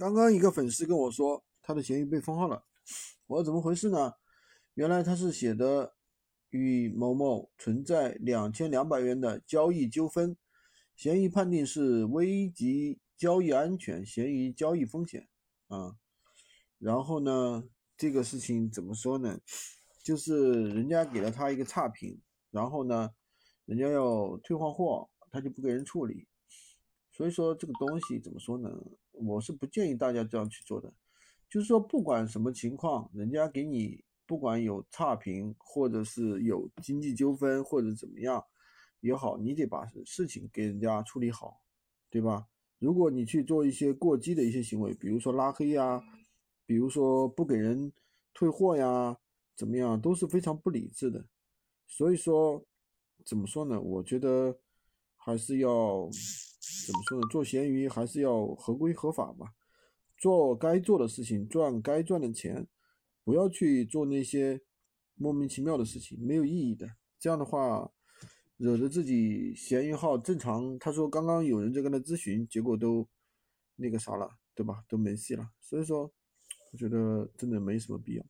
刚刚一个粉丝跟我说，他的闲鱼被封号了。我说怎么回事呢？原来他是写的与某某存在两千两百元的交易纠纷，闲鱼判定是危及交易安全，闲鱼交易风险啊。然后呢，这个事情怎么说呢？就是人家给了他一个差评，然后呢，人家要退换货，他就不给人处理。所以说这个东西怎么说呢？我是不建议大家这样去做的。就是说，不管什么情况，人家给你不管有差评，或者是有经济纠纷，或者怎么样也好，你得把事情给人家处理好，对吧？如果你去做一些过激的一些行为，比如说拉黑呀，比如说不给人退货呀，怎么样，都是非常不理智的。所以说，怎么说呢？我觉得还是要。怎么说呢？做闲鱼还是要合规合法吧，做该做的事情，赚该赚的钱，不要去做那些莫名其妙的事情，没有意义的。这样的话，惹得自己闲鱼号正常。他说刚刚有人在跟他咨询，结果都那个啥了，对吧？都没戏了。所以说，我觉得真的没什么必要。